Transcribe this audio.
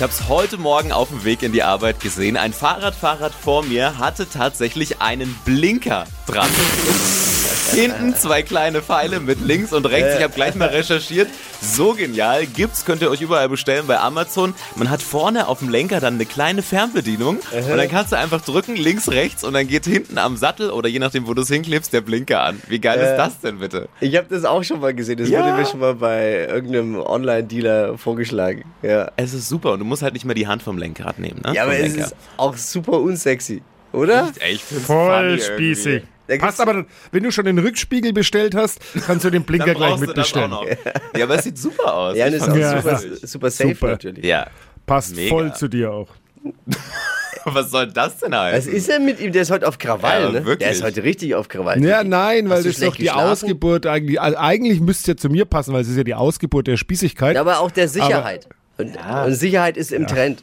Ich habe es heute Morgen auf dem Weg in die Arbeit gesehen. Ein Fahrradfahrrad vor mir hatte tatsächlich einen Blinker dran. Hinten zwei kleine Pfeile mit links und rechts. Ich habe gleich mal recherchiert. So genial. Gibt's, könnt ihr euch überall bestellen bei Amazon. Man hat vorne auf dem Lenker dann eine kleine Fernbedienung. Und dann kannst du einfach drücken, links, rechts. Und dann geht hinten am Sattel oder je nachdem, wo du es hinklebst, der Blinker an. Wie geil ist das denn bitte? Ich habe das auch schon mal gesehen. Das Ja. wurde mir schon mal bei irgendeinem Online-Dealer vorgeschlagen. Ja, Es ist super. Und du musst halt nicht mehr die Hand vom Lenkrad nehmen. Ne? ja aber Vom es Lenker. ist auch super unsexy, oder? Ich find's Voll spießig. irgendwie. Passt aber, wenn du schon den Rückspiegel bestellt hast, kannst du den Blinker gleich mitbestellen. Ja, aber es sieht super aus. Ja, Ich das ist auch Ja. super, super safe Super. natürlich. Ja. Passt Mega. voll zu dir auch. Was soll das denn Was heißen? ist denn mit ihm? Der ist heute auf Krawall, Ja, ne? wirklich. Der ist heute richtig auf Krawall. Ja, nein, weil das ist doch die geschlafen? Ausgeburt eigentlich. Also eigentlich müsste es ja zu mir passen, weil es ist ja die Ausgeburt der Spießigkeit. Aber auch der Sicherheit. Und, und Sicherheit ist im Trend.